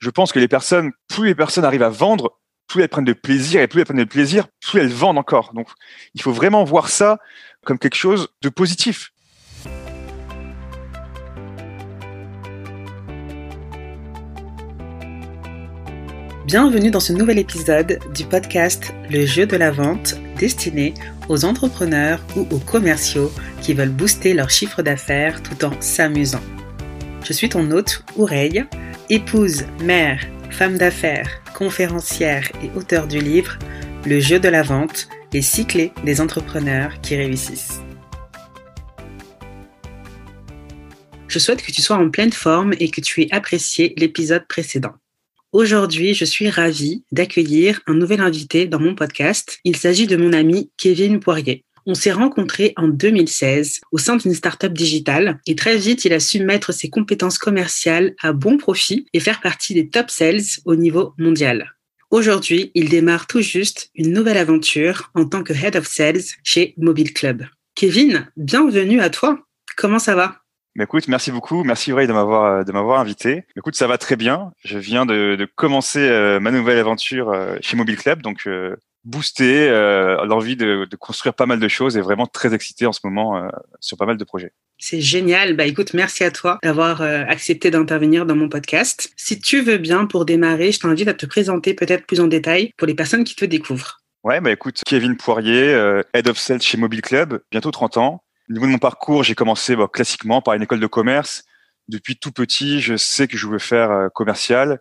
je pense que les personnes, plus les personnes arrivent à vendre, plus elles prennent de plaisir et plus elles prennent de plaisir, plus elles vendent encore. Donc, il faut vraiment voir ça comme quelque chose de positif. Bienvenue dans ce nouvel épisode du podcast Le jeu de la vente destiné aux entrepreneurs ou aux commerciaux qui veulent booster leur chiffre d'affaires tout en s'amusant. Je suis ton hôte, Oureille, épouse, mère, femme d'affaires, conférencière et auteur du livre Le jeu de la vente, les cyclés des entrepreneurs qui réussissent. Je souhaite que tu sois en pleine forme et que tu aies apprécié l'épisode précédent. Aujourd'hui, je suis ravie d'accueillir un nouvel invité dans mon podcast. Il s'agit de mon ami Kevin Poirier. On s'est rencontrés en 2016 au sein d'une startup digitale et très vite, il a su mettre ses compétences commerciales à bon profit et faire partie des top sales au niveau mondial. Aujourd'hui, il démarre tout juste une nouvelle aventure en tant que Head of Sales chez Mobile Club. Kevin, bienvenue à toi. Comment ça va? Écoute, merci beaucoup, merci Ray de m'avoir de m'avoir invité. Écoute, ça va très bien. Je viens de, commencer euh, ma nouvelle aventure euh, chez Mobile Club, euh, booster euh, l'envie de, de, construire pas mal de choses et vraiment très excité en ce moment euh, sur pas mal de projets. C'est génial. Bah écoute, merci à toi d'avoir euh, accepté d'intervenir dans mon podcast. Si tu veux bien, pour démarrer, je t'invite à te présenter peut-être plus en détail pour les personnes qui te découvrent. Ouais, bah écoute, Kevin Poirier, Head of Sales chez Mobile Club, bientôt 30 ans. Au niveau de mon parcours, j'ai commencé bah, classiquement par une école de commerce. Depuis tout petit, je sais que je veux faire commercial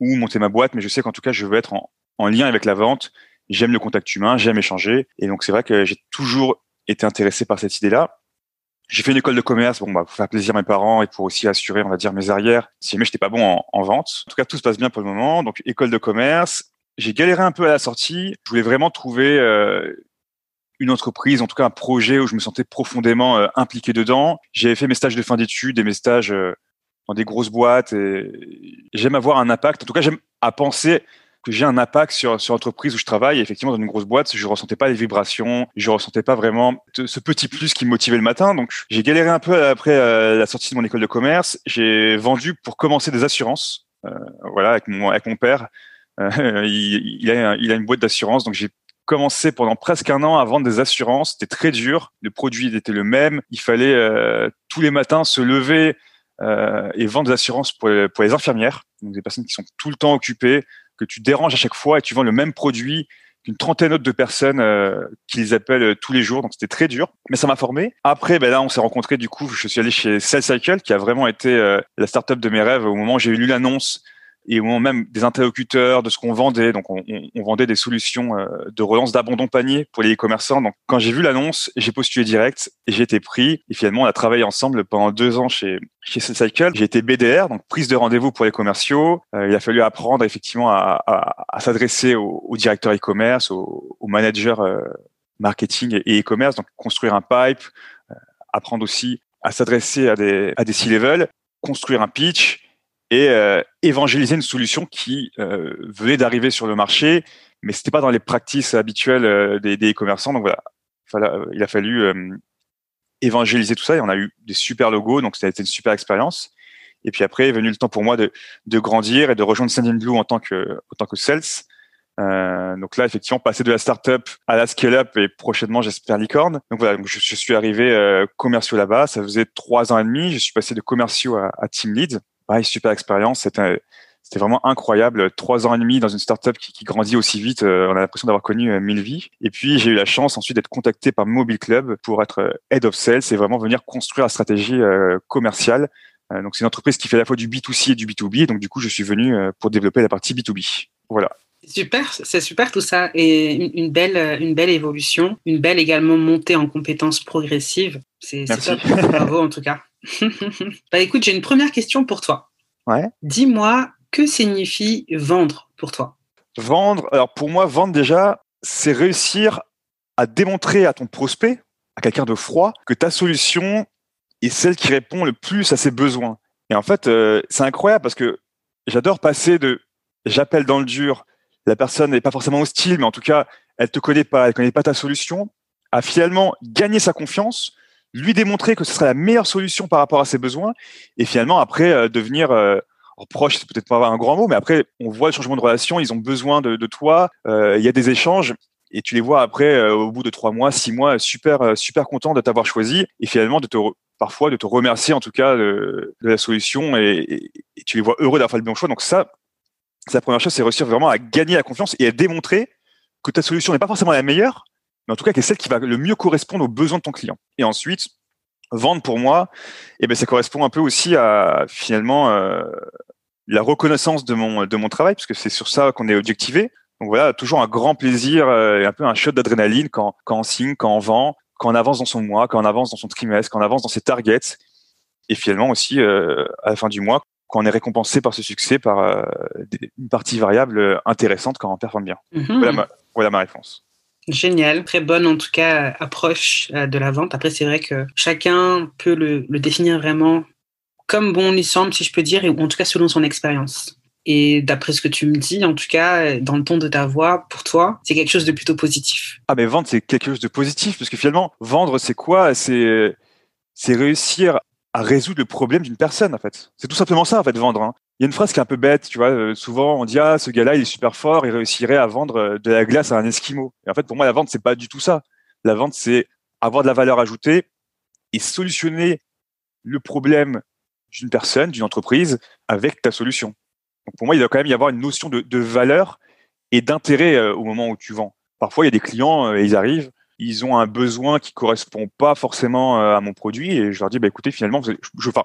ou monter ma boîte, mais je sais qu'en tout cas, je veux être en, en lien avec la vente j'aime le contact humain, j'aime échanger. Et donc, c'est vrai que j'ai toujours été intéressé par cette idée-là. J'ai fait une école de commerce, bon, bah, pour faire plaisir à mes parents et pour aussi assurer, on va dire, mes arrières. Si jamais j'étais pas bon en, en, vente. En tout cas, tout se passe bien pour le moment. Donc, école de commerce. J'ai galéré un peu à la sortie. Je voulais vraiment trouver euh, une entreprise, en tout cas un projet où je me sentais profondément euh, impliqué dedans. J'avais fait mes stages de fin d'études et mes stages euh, dans des grosses boîtes et j'aime avoir un impact. En tout cas, j'aime à penser que j'ai un impact sur, sur l'entreprise où je travaille. Effectivement, dans une grosse boîte, je ressentais pas les vibrations, je ressentais pas vraiment ce petit plus qui me motivait le matin. Donc, j'ai galéré un peu après euh, la sortie de mon école de commerce. J'ai vendu pour commencer des assurances. Euh, voilà, avec mon, avec mon père. Euh, il, a, il a une boîte d'assurance. Donc, j'ai commencé pendant presque un an à vendre des assurances. C'était très dur. Le produit était le même. Il fallait tous les matins se lever et vendre des assurances pour pour les infirmières, donc des personnes qui sont tout le temps occupées, que tu déranges à chaque fois et tu vends le même produit qu'une trentaine autre de personnes euh, qui les appellent euh, tous les jours. Donc c'était très dur, mais ça m'a formé. Après, ben là, on s'est rencontrés. Du coup, je suis allé chez Sales Cycle, qui a vraiment été euh, la startup de mes rêves au moment où j'ai lu l'annonce et au moment même des interlocuteurs, de ce qu'on vendait. Donc, on, on, vendait des solutions euh, de relance d'abandon panier pour les e-commerçants. Donc, quand j'ai vu l'annonce, j'ai postulé direct et j'ai été pris. Et finalement, on a travaillé ensemble pendant deux ans chez chez Cycle. J'ai été BDR, donc prise de rendez-vous pour les commerciaux. Euh, il a fallu apprendre effectivement à, à, à s'adresser aux, aux, directeurs e-commerce, aux, aux, managers euh, marketing et e-commerce, donc construire un pipe, apprendre aussi à s'adresser à des à des C-level, construire un pitch et euh, évangéliser une solution qui euh, venait d'arriver sur le marché, mais c'était pas dans les pratiques habituelles euh, des, des commerçants. Donc voilà, euh, il a fallu euh, évangéliser tout ça et on a eu des super logos, donc ça a été une super expérience. Et puis après est venu le temps pour moi de, de grandir et de rejoindre Blue en tant que en tant que sales. Euh, donc là, effectivement, passer de la startup à la scale-up et prochainement, j'espère licorne. Donc voilà, donc je, suis arrivé commerciaux là-bas. Ça faisait trois ans et demi. Je suis passé de commerciaux à, à team lead pareil, super expérience. C'était c'était vraiment incroyable. Trois ans et demi dans une startup qui, qui grandit aussi vite. Euh, on a l'impression d'avoir connu euh, mille vies. Et puis, j'ai eu la chance ensuite d'être contacté par Mobile Club pour être euh, head of sales et vraiment venir construire la stratégie commerciale. donc, c'est une entreprise qui fait à la fois du B2C et du B2B. Donc, du coup, je suis venu pour développer la partie B2B. Voilà. Super, c'est super tout ça et une, une, belle, une belle évolution, une belle également montée en compétences progressives. C'est top. Bravo en tout cas. Bah écoute, j'ai une première question pour toi. Ouais. Dis-moi, que signifie vendre pour toi? Vendre, alors pour moi, vendre déjà, c'est réussir à démontrer à ton prospect, à quelqu'un de froid, que ta solution est celle qui répond le plus à ses besoins. Et en fait, euh, c'est incroyable parce que j'adore passer de j'appelle dans le dur, la personne n'est pas forcément hostile, mais en tout cas, elle te connaît pas, elle connaît pas ta solution, à finalement gagner sa confiance, lui démontrer que ce serait la meilleure solution par rapport à ses besoins, et finalement après euh, devenir euh, proche, c'est peut-être pas un grand mot, mais après, on voit le changement de relation, ils ont besoin de, toi, euh, il y a des échanges, et tu les vois après, au bout de trois mois, six mois, super, super content de t'avoir choisi, et finalement de te parfois de te remercier en tout cas de, de la solution, et, et, tu les vois heureux d'avoir fait le bon choix. Donc ça, c'est la première chose, c'est réussir vraiment à gagner la confiance et à démontrer que ta solution n'est pas forcément la meilleure, mais en tout cas qui est celle qui va le mieux correspondre aux besoins de ton client. Et ensuite, vendre pour moi, eh ben ça correspond un peu aussi à finalement euh, la reconnaissance de mon de mon travail, puisque c'est sur ça qu'on est objectivé. Donc voilà, toujours un grand plaisir euh, et un peu un shot d'adrénaline quand quand on signe, quand on vend, quand on avance dans son mois, quand on avance dans son trimestre, quand on avance dans ses targets, et finalement aussi euh, à la fin du mois quand on est récompensé par ce succès par euh, une partie variable intéressante quand on performe bien. Mhm. Voilà, ma, voilà ma réponse. Génial, très bonne en tout cas approche euh, de la vente. Après, c'est vrai que chacun peut le, définir vraiment comme bon lui semble, si je peux dire, et en tout cas selon son expérience. Et d'après ce que tu me dis, en tout cas, dans le ton de ta voix, pour toi, c'est quelque chose de plutôt positif. Ah, mais vendre, c'est quelque chose de positif, parce que finalement, vendre, c'est quoi? C'est réussir à résoudre le problème d'une personne, en fait. C'est tout simplement ça, en fait, vendre. Hein. Il y a une phrase qui est un peu bête, tu vois. Euh, souvent, on dit ah, ce gars-là, il est super fort, il réussirait à vendre euh, de la glace à un esquimau. Et en fait, pour moi, la vente, c'est pas du tout ça. La vente, c'est avoir de la valeur ajoutée et solutionner le problème d'une personne, d'une entreprise, avec ta solution. Donc pour moi, il doit quand même y avoir une notion de, valeur et d'intérêt euh, au moment où tu vends. Parfois, il y a des clients, euh, ils arrivent, ils ont un besoin qui correspond pas forcément euh, à mon produit et je leur dis bah écoutez finalement vous je, enfin,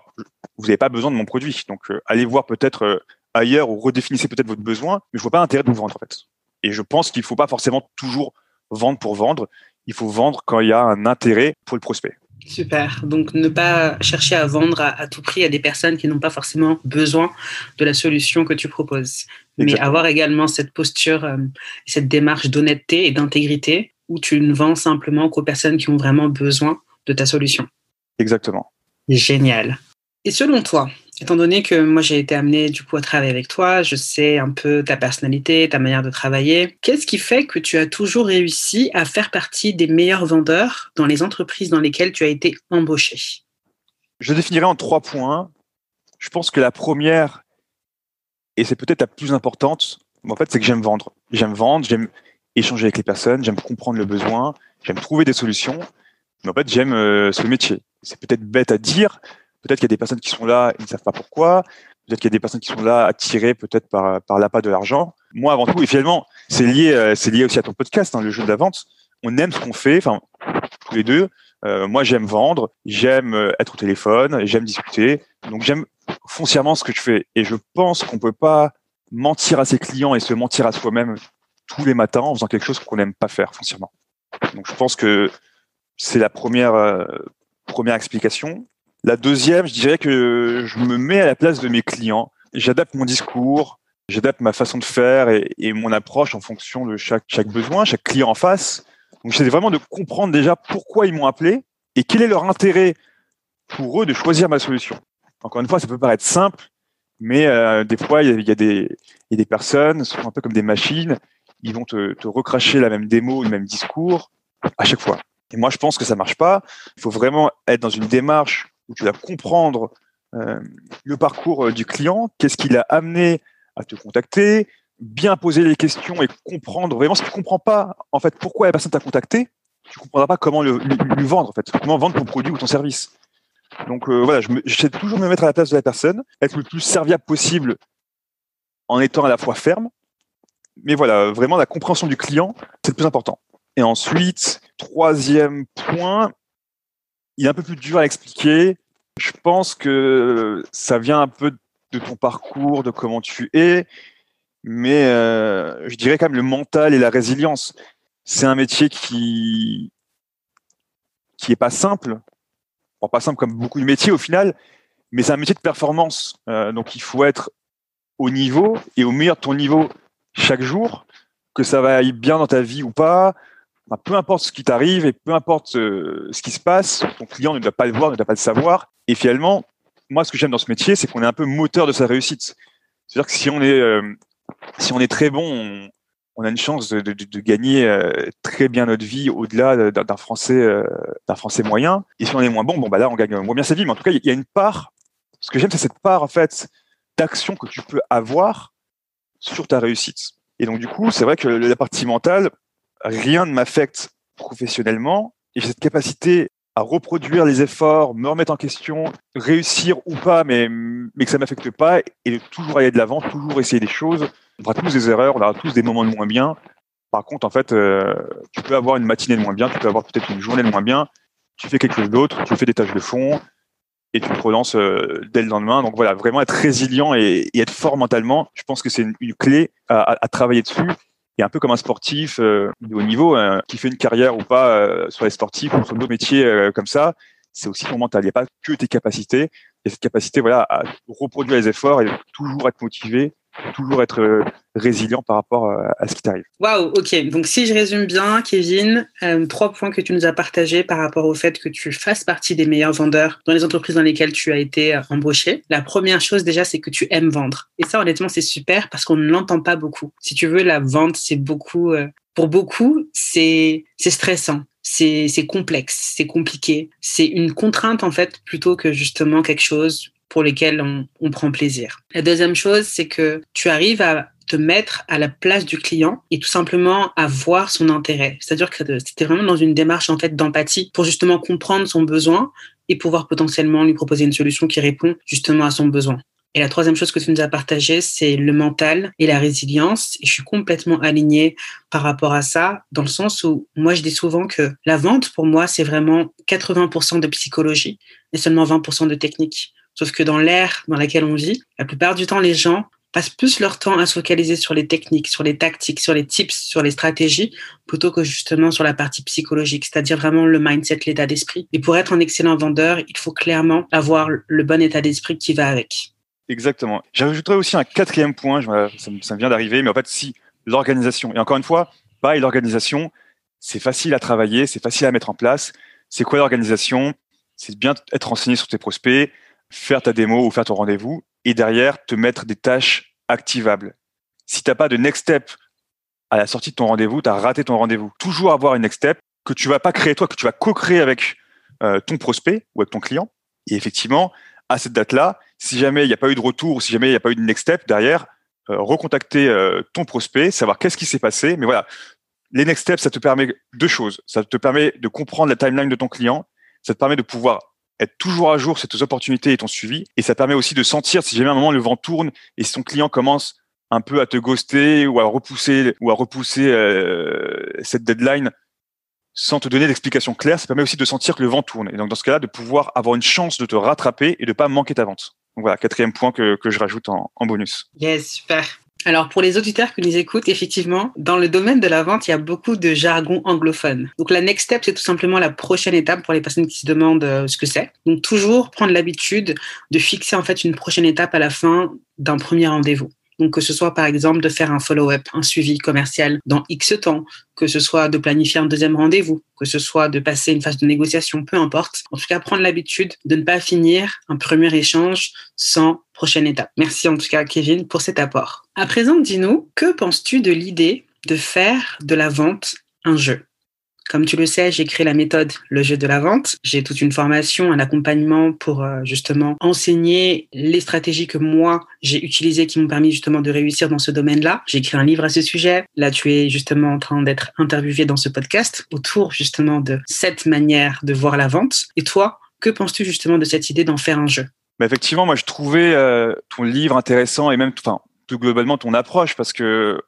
vous n'avez pas besoin de mon produit donc euh, allez voir peut-être euh, ailleurs ou redéfinissez peut-être votre besoin mais je vois pas l'intérêt de vous vendre en fait et je pense qu'il faut pas forcément toujours vendre pour vendre il faut vendre quand il y a un intérêt pour le prospect Super. Donc, ne pas chercher à vendre à, à tout prix à des personnes qui n'ont pas forcément besoin de la solution que tu proposes. Exactement. Mais avoir également cette posture, euh, cette démarche d'honnêteté et d'intégrité où tu ne vends simplement qu'aux personnes qui ont vraiment besoin de ta solution. Exactement. Génial. Et selon toi, étant donné que moi j'ai été amené du coup à travailler avec toi, je sais un peu ta personnalité, ta manière de travailler, qu'est-ce qui fait que tu as toujours réussi à faire partie des meilleurs vendeurs dans les entreprises dans lesquelles tu as été embauché Je définirais en trois points. Je pense que la première, et c'est peut-être la plus importante, en fait, c'est que j'aime vendre. J'aime vendre, j'aime échanger avec les personnes, j'aime comprendre le besoin, j'aime trouver des solutions. Mais en fait, j'aime euh, ce métier. C'est peut-être bête à dire. Peut-être qu'il y a des personnes qui sont là, ils ne savent pas pourquoi. Peut-être qu'il y a des personnes qui sont là attirées peut-être par, par l'appât de l'argent. Moi, avant tout, et finalement, c'est lié, euh, c'est lié aussi à ton podcast, hein, le jeu de la vente. On aime ce qu'on fait, enfin, tous les deux. Euh, moi, j'aime vendre, j'aime euh, être au téléphone, j'aime discuter. Donc, j'aime foncièrement ce que je fais. Et je pense qu'on peut pas mentir à ses clients et se mentir à soi-même tous les matins en faisant quelque chose qu'on n'aime pas faire foncièrement. Donc, je pense que c'est la première, euh, première explication. La deuxième, je dirais que je me mets à la place de mes clients. J'adapte mon discours, j'adapte ma façon de faire et, mon approche en fonction de chaque, chaque besoin, chaque client en face. Donc, j'essaie vraiment de comprendre déjà pourquoi ils m'ont appelé et quel est leur intérêt pour eux de choisir ma solution. Encore une fois, ça peut paraître simple, mais euh, des fois, il y, y y a des personnes, sont un peu comme des machines, ils vont te, recracher la même démo, le même discours à chaque fois. Et moi, je pense que ça marche pas. Il faut vraiment être dans une démarche où tu vas comprendre euh, le parcours euh, du client, qu'est-ce qui l'a amené à te contacter, bien poser les questions et comprendre vraiment si tu comprends pas en fait pourquoi la personne t'a contacté, tu comprendras pas comment lui vendre en fait, comment vendre ton produit ou ton service. Donc euh, voilà, j'essaie toujours de me mettre à la place de la personne, être le plus serviable possible en étant à la fois ferme, mais voilà, vraiment la compréhension du client, c'est le plus important. Et ensuite, troisième point, il est un peu plus dur à expliquer. Je pense que ça vient un peu de ton parcours, de comment tu es, mais euh, je dirais quand même le mental et la résilience. C'est un métier qui qui est pas simple, pas simple comme beaucoup de métiers au final, mais c'est un métier de performance. Euh, donc il faut être au niveau et au meilleur de ton niveau chaque jour, que ça va aller bien dans ta vie ou pas, peu importe ce qui t'arrive et peu importe euh, ce qui se passe, ton client ne doit pas le voir, ne doit pas le savoir. Et finalement, moi, ce que j'aime dans ce métier, c'est qu'on est un peu moteur de sa réussite. C'est-à-dire que si on est, euh, si on est très bon, on, a une chance de, gagner euh, très bien notre vie au-delà d'un français, d'un français moyen. Et si on est moins bon, bon bah là, on gagne moins bien sa vie. Mais en tout cas, il y a une part. Ce que j'aime, c'est cette part en fait d'actions que tu peux avoir sur ta réussite. Et donc, du coup, c'est vrai que la partie mentale, rien ne m'affecte professionnellement. Et j'ai cette capacité à reproduire les efforts, me remettre en question, réussir ou pas, mais, mais que ça m'affecte pas, et de toujours aller de l'avant, toujours essayer des choses. On fera tous des erreurs, on aura tous des moments de moins bien. Par contre, en fait, euh, tu peux avoir une matinée de moins bien, tu peux avoir peut-être une journée de moins bien, tu fais quelque chose d'autre, tu fais des tâches de fond, et tu te relances euh, dès le lendemain. Donc voilà, vraiment être résilient et, être fort mentalement, je pense que c'est une, clé à, à, travailler dessus et un peu comme un sportif euh, de haut niveau euh, qui fait une carrière ou pas sur les sportifs ou sur d'autres métiers comme ça, c'est aussi ton mental. Il n'y a pas que tes capacités. A cette capacité voilà, à reproduire les efforts et toujours être motivé toujours être euh, résilient par rapport euh, à ce qui t'arrive. Waouh, ok. Donc si je résume bien, Kevin, euh, trois points que tu nous as partagés par rapport au fait que tu fasses partie des meilleurs vendeurs dans les entreprises dans lesquelles tu as été embauché. La première chose déjà, c'est que tu aimes vendre. Et ça, honnêtement, c'est super parce qu'on ne l'entend pas beaucoup. Si tu veux, la vente, c'est beaucoup, pour beaucoup, c'est stressant. C'est complexe, c'est compliqué, c'est une contrainte en fait plutôt que justement quelque chose pour lesquels on, prend plaisir. La deuxième chose, c'est que tu arrives à te mettre à la place du client et tout simplement à voir son intérêt. C'est-à-dire que c'était vraiment dans une démarche en fait d'empathie pour justement comprendre son besoin et pouvoir potentiellement lui proposer une solution qui répond justement à son besoin. Et la troisième chose que tu nous as partagé, c'est le mental et la résilience. Et je suis complètement alignée par rapport à ça, dans le sens où moi, je dis souvent que la vente, pour moi, c'est vraiment 80% de psychologie et seulement 20% de technique. Sauf que dans l'ère dans laquelle on vit, la plupart du temps, les gens passent plus leur temps à se focaliser sur les techniques, sur les tactiques, sur les tips, sur les stratégies, plutôt que justement sur la partie psychologique, c'est-à-dire vraiment le mindset, l'état d'esprit. Et pour être un excellent vendeur, il faut clairement avoir le bon état d'esprit qui va avec. Exactement. J'ajouterais aussi un quatrième point, ça me vient d'arriver, mais en fait, si l'organisation, et encore une fois, pareil, l'organisation, c'est facile à travailler, c'est facile à mettre en place. C'est quoi l'organisation? C'est bien être renseigné sur tes prospects, faire ta démo ou faire ton rendez-vous et derrière te mettre des tâches activables. Si t'as pas de next step à la sortie de ton rendez-vous, tu as raté ton rendez-vous. Toujours avoir une next step que tu vas pas créer toi, que tu vas co-créer avec euh, ton prospect ou avec ton client. Et effectivement, à cette date-là, si jamais il n'y a pas eu de retour, si jamais il n'y a pas eu de next step derrière, euh, recontacter euh, ton prospect, savoir qu'est-ce qui s'est passé. Mais voilà, les next steps, ça te permet deux choses. Ça te permet de comprendre la timeline de ton client. Ça te permet de pouvoir être toujours à jour sur tes opportunités et ton suivi. Et ça permet aussi de sentir si jamais à un moment le vent tourne et si ton client commence un peu à te ghoster ou à repousser ou à repousser euh, cette deadline sans te donner d'explication claire, ça permet aussi de sentir que le vent tourne. Et donc dans ce cas-là, de pouvoir avoir une chance de te rattraper et de pas manquer ta vente. Donc voilà, quatrième point que, que je rajoute en, en bonus. Yes, super. Alors, pour les auditeurs qui nous écoutent, effectivement, dans le domaine de la vente, il y a beaucoup de jargon anglophone. Donc, la next step, c'est tout simplement la prochaine étape pour les personnes qui se demandent euh, ce que c'est. Donc, toujours prendre l'habitude de fixer, en fait, une prochaine étape à la fin d'un premier rendez-vous. Donc, que ce soit par exemple de faire un follow-up, un suivi commercial dans X temps, que ce soit de planifier un deuxième rendez-vous, que ce soit de passer une phase de négociation, peu importe. En tout cas, prendre l'habitude de ne pas finir un premier échange sans prochaine étape. Merci en tout cas, Kevin, pour cet apport. À présent, dis-nous, que penses-tu de l'idée de faire de la vente un jeu? Comme tu le sais, j'ai créé la méthode Le jeu de la vente. J'ai toute une formation, un accompagnement pour euh, justement enseigner les stratégies que moi j'ai utilisées qui m'ont permis justement de réussir dans ce domaine-là. J'ai écrit un livre à ce sujet. Là, tu es justement en train d'être interviewé dans ce podcast autour justement de cette manière de voir la vente. Et toi, que penses-tu justement de cette idée d'en faire un jeu? Bah Effectivement, moi je trouvais euh, ton livre intéressant et même, tout globalement ton approche parce que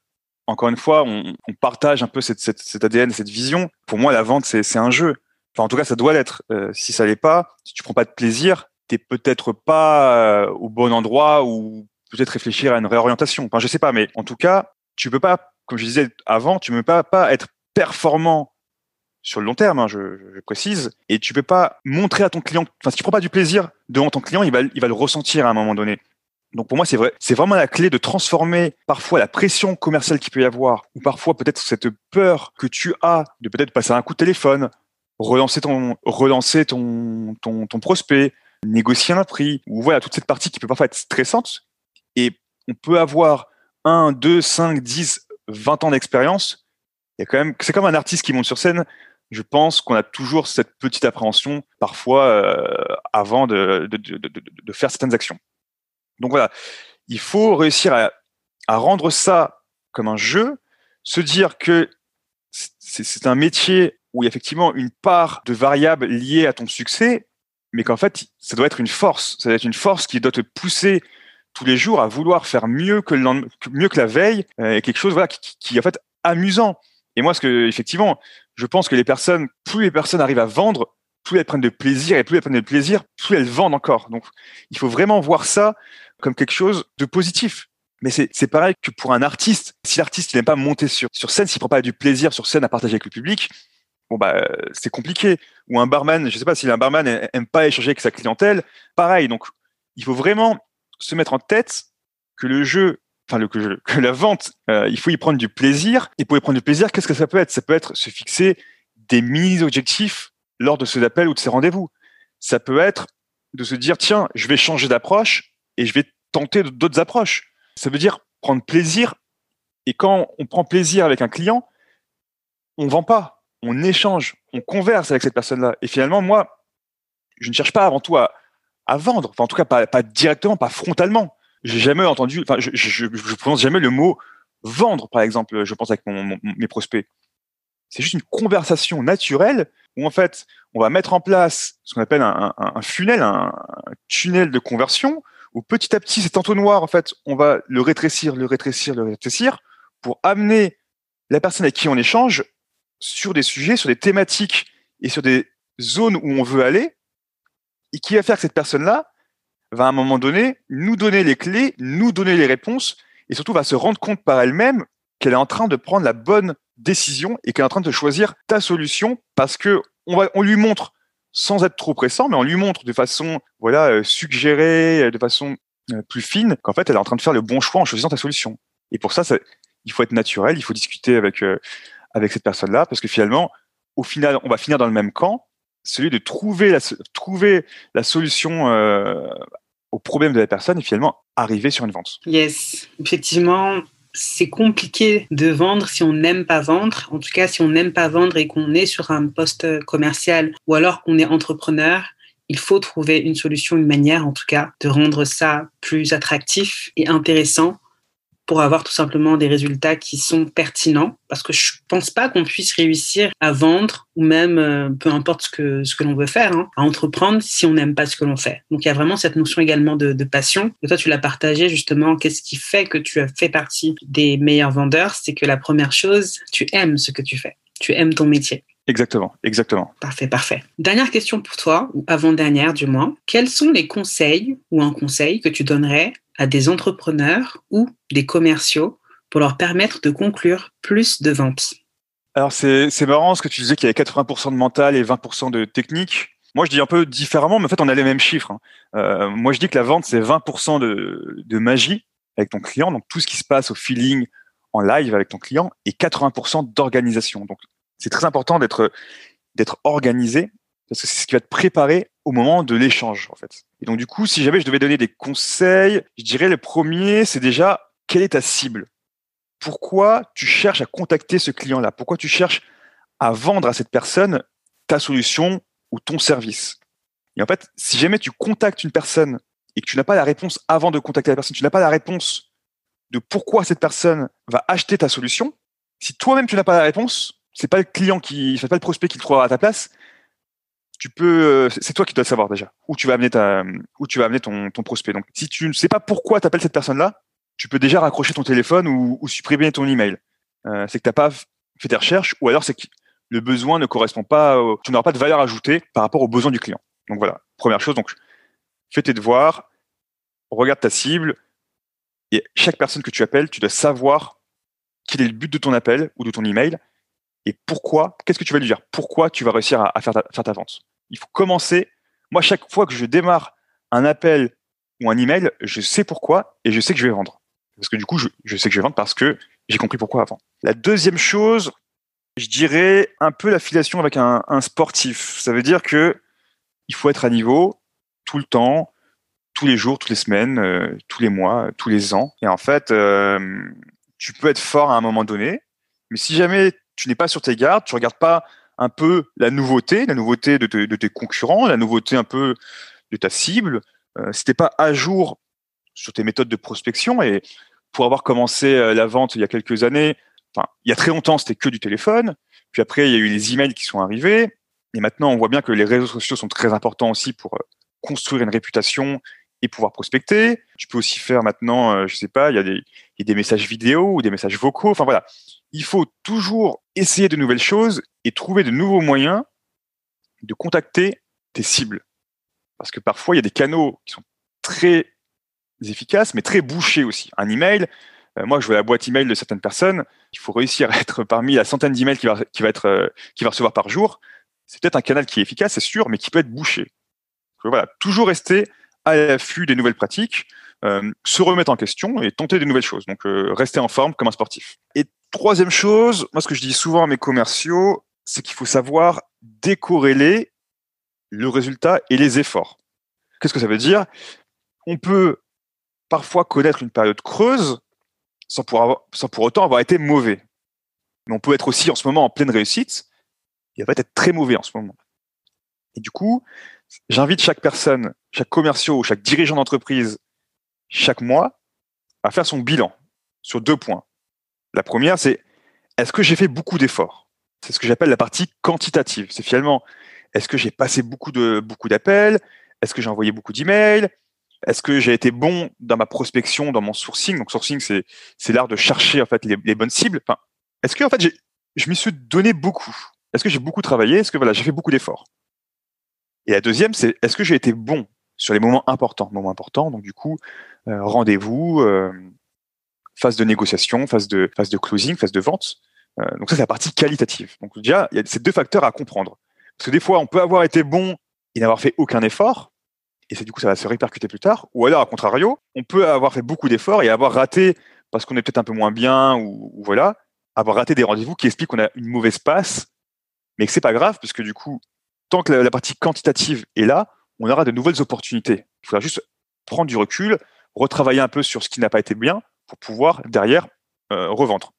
encore une fois, on, on partage un peu cette, cette, cet ADN, cette vision. Pour moi, la vente, c'est un jeu. Enfin, en tout cas, ça doit l'être. Euh, si ça l'est pas, si tu prends pas de plaisir, t'es peut-être pas euh, au bon endroit ou peut-être réfléchir à une réorientation. Enfin, je sais pas, mais en tout cas, tu peux pas, comme je disais avant, tu ne peux pas, pas être performant sur le long terme, hein, je, je, précise, et tu peux pas montrer à ton client, enfin, si tu prends pas du plaisir devant ton client, il va, il va le ressentir à un moment donné. Donc pour moi, c'est vrai, c'est vraiment la clé de transformer parfois la pression commerciale qu'il peut y avoir, ou parfois peut-être cette peur que tu as de peut-être passer un coup de téléphone, relancer ton, relancer ton, ton, prospect, négocier un prix, ou voilà toute cette partie qui peut parfois être stressante. Et on peut avoir un, deux, cinq, dix, vingt ans d'expérience. Il quand même, c'est comme un artiste qui monte sur scène. Je pense qu'on a toujours cette petite appréhension parfois euh, avant de, de, de faire certaines actions. Donc voilà, il faut réussir à, à rendre ça comme un jeu, se dire que c'est un métier où il y a effectivement une part de variables liées à ton succès, mais qu'en fait, ça doit être une force. Ça doit être une force qui doit te pousser tous les jours à vouloir faire mieux que, mieux que la veille, euh, et quelque chose voilà, qui, qui, est en fait amusant. Et moi, ce que effectivement, je pense que les personnes, plus les personnes arrivent à vendre, plus elles prennent de plaisir, et plus elles prennent de plaisir, plus elles vendent encore. Donc, il faut vraiment voir ça comme quelque chose de positif. Mais c'est pareil que pour un artiste. Si l'artiste n'aime pas monter sur, sur scène, s'il prend pas du plaisir sur scène à partager avec le public, bon bah c'est compliqué. Ou un barman, je sais pas si un barman aime pas échanger avec sa clientèle, pareil. Donc il faut vraiment se mettre en tête que le jeu, enfin le que, que la vente, euh, il faut y prendre du plaisir. Et pour y prendre du plaisir, qu'est-ce que ça peut être? Ça peut être se fixer des mini objectifs lors de ces appels ou de ces rendez-vous. Ça peut être de se dire tiens, je vais changer d'approche et je vais tenter d'autres approches. Ça veut dire prendre plaisir. Et quand on prend plaisir avec un client, on vend pas, on échange, on converse avec cette personne-là. Et finalement, moi, je ne cherche pas avant tout à, vendre. En tout cas, pas, directement, pas frontalement. J'ai jamais entendu, enfin, je, je, je, prononce jamais le mot vendre, par exemple, je pense avec mes prospects. C'est juste une conversation naturelle où en fait, on va mettre en place ce qu'on appelle un, un, un funnel, un, tunnel de conversion où petit à petit, cet entonnoir, en fait, on va le rétrécir, le rétrécir, le rétrécir, pour amener la personne avec qui on échange sur des sujets, sur des thématiques et sur des zones où on veut aller, et qui va faire que cette personne-là va à un moment donné nous donner les clés, nous donner les réponses, et surtout va se rendre compte par elle-même qu'elle est en train de prendre la bonne décision et qu'elle est en train de choisir ta solution parce que on, va, on lui montre sans être trop pressant, mais on lui montre de façon voilà euh, suggérée, euh, de façon euh, plus fine, qu'en fait elle est en train de faire le bon choix en choisissant ta solution. Et pour ça, il faut être naturel, il faut discuter avec avec cette personne-là, parce que finalement, au final, on va finir dans le même camp, celui de trouver la trouver la solution au problème de la personne et finalement arriver sur une vente. Yes, effectivement, c'est compliqué de vendre si on n'aime pas vendre. En tout cas, si on n'aime pas vendre et qu'on est sur un poste commercial ou alors qu'on est entrepreneur, il faut trouver une solution, une manière en tout cas de rendre ça plus attractif et intéressant pour avoir tout simplement des résultats qui sont pertinents parce que je pense pas qu'on puisse réussir à vendre ou même euh, peu importe ce que ce que l'on veut faire hein, à entreprendre si on n'aime pas ce que l'on fait. Donc il y a vraiment cette notion également de, de passion. Et toi tu l'as partagé justement qu'est-ce qui fait que tu as fait partie des meilleurs vendeurs? C'est que la première chose tu aimes ce que tu fais. Tu aimes ton métier Exactement, exactement. Parfait, parfait. Dernière question pour toi, ou avant-dernière du moins. Quels sont les conseils ou un conseil que tu donnerais à des entrepreneurs ou des commerciaux pour leur permettre de conclure plus de ventes? Alors c'est marrant ce que tu disais qu'il y avait 80% de mental et 20% de technique. Moi je dis un peu différemment, mais en fait on a les mêmes chiffres. Hein. Euh, moi je dis que la vente c'est 20% de, de magie avec ton client, donc tout ce qui se passe au feeling en live avec ton client, et 80% d'organisation. Donc c'est très important d'être organisé parce que c'est ce qui va te préparer au moment de l'échange en fait. Et donc du coup, si jamais je devais donner des conseils, je dirais le premier, c'est déjà quelle est ta cible? Pourquoi tu cherches à contacter ce client-là? Pourquoi tu cherches à vendre à cette personne ta solution ou ton service? Et en fait, si jamais tu contactes une personne et que tu n'as pas la réponse avant de contacter la personne, tu n'as pas la réponse de pourquoi cette personne va acheter ta solution, si toi-même tu n'as pas la réponse, c'est pas le client qui, pas le prospect qui le trouvera à ta place, tu peux, euh, c'est toi qui dois le savoir déjà, où tu vas amener ta, où tu vas amener ton, ton prospect. Donc, si tu ne sais pas pourquoi tu appelles cette personne-là, tu peux déjà raccrocher ton téléphone ou, ou supprimer ton email. Euh, c'est que t'as pas fait tes recherches, ou alors c'est que le besoin ne correspond pas, tu n'auras pas de valeur ajoutée par rapport aux besoins du client. Donc voilà, première chose. Donc, fais tes devoirs, regarde ta cible, et chaque personne que tu appelles, tu dois savoir quel est le but de ton appel ou de ton email et pourquoi, qu'est-ce que tu vas lui dire? Pourquoi tu vas réussir à, faire, ta, vente? Il faut commencer. Moi, chaque fois que je démarre un appel ou un email, je sais pourquoi et je sais que je vais vendre. Parce que du coup, je, sais que je vais vendre parce que j'ai compris pourquoi avant. La deuxième chose, je dirais un peu l'affiliation avec un, un, sportif. Ça veut dire que il faut être à niveau tout le temps, tous les jours, toutes les semaines, euh, tous les mois, tous les ans. Et en fait, euh, tu peux être fort à un moment donné, mais si jamais tu n'es pas sur tes gardes, tu regardes pas un peu la nouveauté, la nouveauté de, tes concurrents, la nouveauté un peu de ta cible. Euh, pas à jour sur tes méthodes de prospection. Et pour avoir commencé la vente il y a quelques années, enfin, il y a très longtemps, c'était que du téléphone. Puis après, il y a eu les emails qui sont arrivés. Et maintenant, on voit bien que les réseaux sociaux sont très importants aussi pour construire une réputation et pouvoir prospecter. Tu peux aussi faire maintenant, je sais pas, il y, y a des messages vidéo ou des messages vocaux. Enfin voilà, il faut toujours essayer de nouvelles choses et trouver de nouveaux moyens de contacter tes cibles. Parce que parfois, il y a des canaux qui sont très efficaces, mais très bouchés aussi. Un email, euh, moi, je vois la boîte email de certaines personnes, il faut réussir à être parmi la centaine d'emails qu'il va, euh, qui va recevoir par jour. C'est peut-être un canal qui est efficace, c'est sûr, mais qui peut être bouché. Voilà, toujours rester à l'affût des nouvelles pratiques, se remettre en question et tenter de nouvelles choses. Donc, rester en forme comme un sportif. Et Troisième chose, moi ce que je dis souvent à mes commerciaux, c'est qu'il faut savoir décorréler le résultat et les efforts. Qu'est-ce que ça veut dire? On peut parfois connaître une période creuse sans pour, sans pour autant avoir été mauvais. Mais on peut être aussi en ce moment en pleine réussite et va être très mauvais en ce moment. Et du coup, j'invite chaque personne, chaque commercial ou chaque dirigeant d'entreprise, chaque mois, à faire son bilan sur deux points. La première, c'est est-ce que j'ai fait beaucoup d'efforts? C'est ce que j'appelle la partie quantitative. C'est finalement est-ce que j'ai passé beaucoup beaucoup d'appels? Est-ce que j'ai envoyé beaucoup d'emails? Est-ce que j'ai été bon dans ma prospection, dans mon sourcing? Donc sourcing, c'est c'est l'art de chercher en fait les, bonnes cibles. Enfin, est-ce que en fait je m'y suis donné beaucoup? Est-ce que j'ai beaucoup travaillé? Est-ce que voilà j'ai fait beaucoup d'efforts? Et la deuxième, c'est est-ce que j'ai été bon? Sur les moments importants, moments importants. Donc du coup, euh, rendez-vous, euh, phase de négociation, phase de, phase de closing, phase de vente. Euh, donc ça, c'est la partie qualitative. Donc déjà, il y a ces deux facteurs à comprendre. Parce que des fois, on peut avoir été bon et n'avoir fait aucun effort, et c'est du coup, ça va se répercuter plus tard. Ou alors, à contrario, on peut avoir fait beaucoup d'efforts et avoir raté parce qu'on est peut-être un peu moins bien ou, voilà, avoir raté des rendez-vous qui expliquent qu'on a une mauvaise passe, mais que c'est pas grave puisque du coup, tant que la, partie quantitative est là, on aura de nouvelles opportunités. Il faudra juste prendre du recul, retravailler un peu sur ce qui n'a pas été bien pour pouvoir derrière euh, revendre.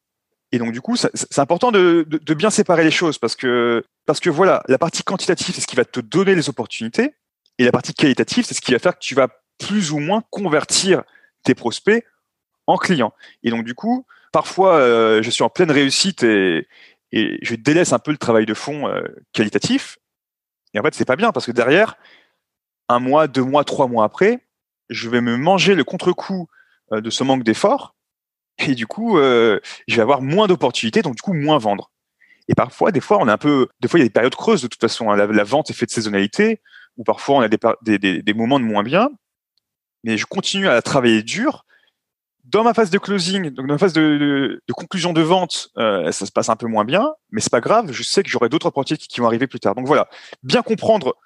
Et donc du coup, c'est important de, bien séparer les choses parce que parce que voilà, la partie quantitative c'est ce qui va te donner les opportunités et la partie qualitative c'est ce qui va faire que tu vas plus ou moins convertir tes prospects en clients. Et donc du coup, parfois euh, je suis en pleine réussite et, et je délaisse un peu le travail de fond euh, qualitatif. Et en fait, c'est pas bien parce que derrière, un mois, deux mois, trois mois après, je vais me manger le contre-coup euh, de ce manque d'effort. Et du coup, euh, je vais avoir moins d'opportunités, donc du coup, moins vendre. Et parfois, des fois, on a un peu, des fois, il y a des périodes creuses de toute façon. Hein. La, vente est faite de saisonnalité, ou parfois on a des, des, des, moments de moins bien. Mais je continue à travailler dur. Dans ma phase de closing, donc dans ma phase de, conclusion de vente, euh, ça se passe un peu moins bien, mais c'est pas grave. Je sais que j'aurai d'autres opportunités qui vont arriver plus tard. Donc voilà, bien comprendre,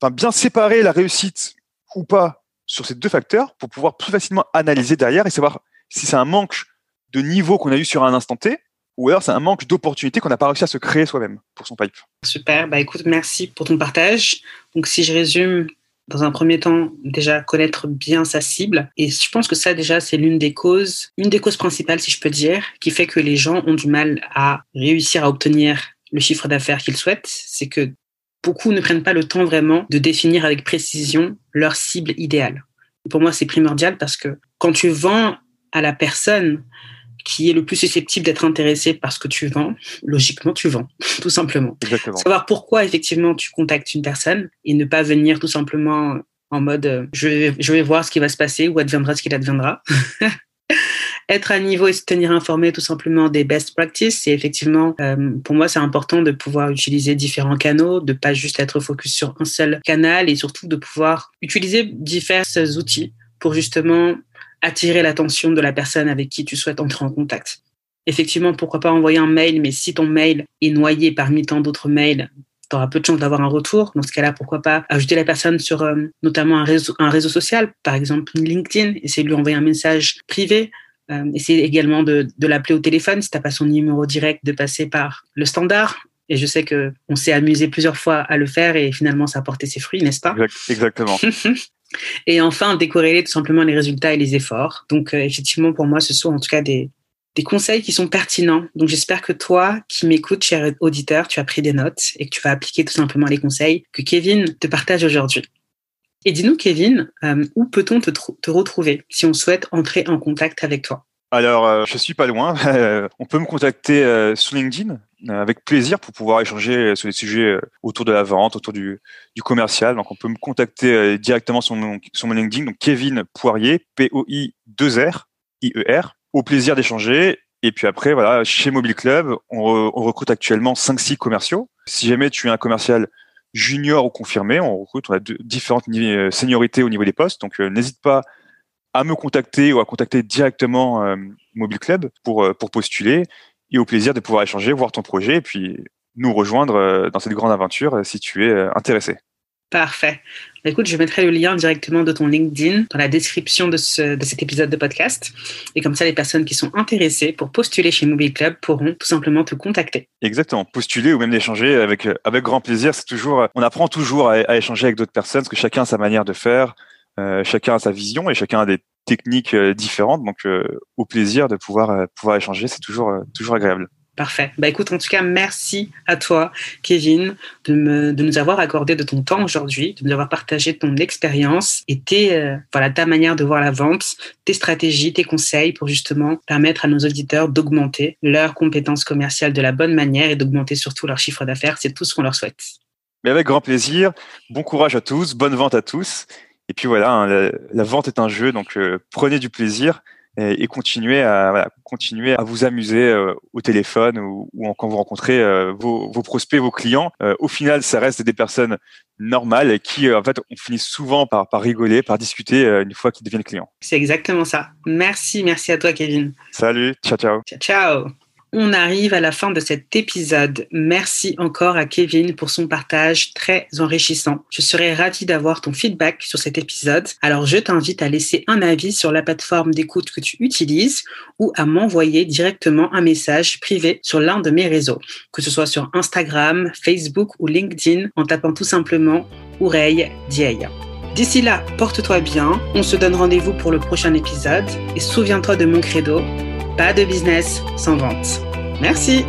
enfin bien séparer la réussite ou pas sur ces deux facteurs pour pouvoir plus facilement analyser derrière et savoir si c'est un manque de niveau qu'on a eu sur un instant T ou alors c'est un manque d'opportunité qu'on n'a pas réussi à se créer soi-même pour son pipe. Super, bah écoute, merci pour ton partage. Donc si je résume, dans un premier temps, déjà connaître bien sa cible. Et je pense que ça, déjà, c'est l'une des causes, une des causes principales, si je peux dire, qui fait que les gens ont du mal à réussir à obtenir le chiffre d'affaires qu'ils souhaitent. C'est que beaucoup ne prennent pas le temps vraiment de définir avec précision leur cible idéale. Pour moi, c'est primordial parce que quand tu vends à la personne qui est le plus susceptible d'être intéressée par ce que tu vends, logiquement, tu vends, tout simplement. Exactement. Savoir pourquoi, effectivement, tu contactes une personne et ne pas venir tout simplement en mode euh, je, vais, je vais voir ce qui va se passer ou adviendra ce qu'il adviendra. être à niveau et se tenir informé tout simplement des best practices. C'est effectivement, euh, pour moi, c'est important de pouvoir utiliser différents canaux, de pas juste être focus sur un seul canal et surtout de pouvoir utiliser divers outils pour justement attirer l'attention de la personne avec qui tu souhaites entrer en contact. Effectivement, pourquoi pas envoyer un mail, mais si ton mail est noyé parmi tant d'autres mails, tu auras peu de chances d'avoir un retour. Dans ce cas-là, pourquoi pas ajouter la personne sur euh, notamment un réseau, un réseau social, par exemple LinkedIn, essayer de lui envoyer un message privé euh, essayer également de, de l'appeler au téléphone si tu n'as pas son numéro direct, de passer par le standard. Et je sais que on s'est amusé plusieurs fois à le faire et finalement ça a porté ses fruits, n'est-ce pas? Exactement. et enfin, décorréler tout simplement les résultats et les efforts. Donc euh, effectivement, pour moi, ce sont en tout cas des, des conseils qui sont pertinents. Donc j'espère que toi qui m'écoutes, cher auditeur, tu as pris des notes et que tu vas appliquer tout simplement les conseils que Kevin te partage aujourd'hui. Et dis-nous, Kevin, euh, où peut-on te, retrouver si on souhaite entrer en contact avec toi? Alors, euh, je suis pas loin. on peut me contacter euh, sur LinkedIn avec plaisir pour pouvoir échanger sur des sujets autour de la vente, autour du, commercial. Donc, on peut me contacter directement sur mon, sur mon LinkedIn, donc Kevin Poirier, P-O-I-2-R, I-E-R. Au plaisir d'échanger. Et puis après, voilà, chez Mobile Club, on, on recrute actuellement 5-6 commerciaux. Si jamais tu es un commercial junior ou confirmé. On recrute, on a différentes euh, seniorités au niveau des postes. Donc, euh, n'hésite pas à me contacter ou à contacter directement euh, Mobile Club pour, pour postuler et au plaisir de pouvoir échanger, voir ton projet et puis nous rejoindre dans cette grande aventure si tu es intéressé. Parfait. Bah, écoute, je mettrai le lien directement de ton LinkedIn dans la description de, ce, de cet épisode de podcast. Et comme ça, les personnes qui sont intéressées pour postuler chez Mobile Club pourront tout simplement te contacter. Exactement. Postuler ou même d'échanger avec, avec grand plaisir. C'est toujours, on apprend toujours à, échanger avec d'autres personnes parce que chacun a sa manière de faire, euh, chacun a sa vision et chacun a des techniques euh, différentes. Donc, euh, au plaisir de pouvoir, pouvoir échanger, c'est toujours, toujours agréable. Parfait. Bah écoute, en tout cas, merci à toi, Kevin, de, nous avoir accordé de ton temps aujourd'hui, de nous avoir partagé ton expérience et euh, voilà, ta manière de voir la vente, tes stratégies, tes conseils pour justement permettre à nos auditeurs d'augmenter leurs compétences commerciales de la bonne manière et d'augmenter surtout leur chiffre d'affaires. C'est tout ce qu'on leur souhaite. Mais avec grand plaisir. Bon courage à tous, bonne vente à tous. Et puis voilà, hein, la, vente est un jeu, donc euh, prenez du plaisir et, continuer à voilà, continuer à vous amuser euh, au téléphone ou, ou, quand vous rencontrez euh, vos, vos, prospects, vos clients. Euh, au final, ça reste des personnes normales qui, en fait, on finit souvent par, par rigoler, par discuter une fois qu'ils deviennent clients. C'est exactement ça. Merci, merci à toi, Kevin. Salut, ciao, ciao. Ciao, ciao. On arrive à la fin de cet épisode. Merci encore à Kevin pour son partage très enrichissant. Je serais ravie d'avoir ton feedback sur cet épisode. Alors je t'invite à laisser un avis sur la plateforme d'écoute que tu utilises ou à m'envoyer directement un message privé sur l'un de mes réseaux, que ce soit sur Instagram, Facebook ou LinkedIn en tapant tout simplement Oreille Dieille. D'ici là, porte-toi bien, on se donne rendez-vous pour le prochain épisode et souviens-toi de mon credo, pas de business sans vente. Merci.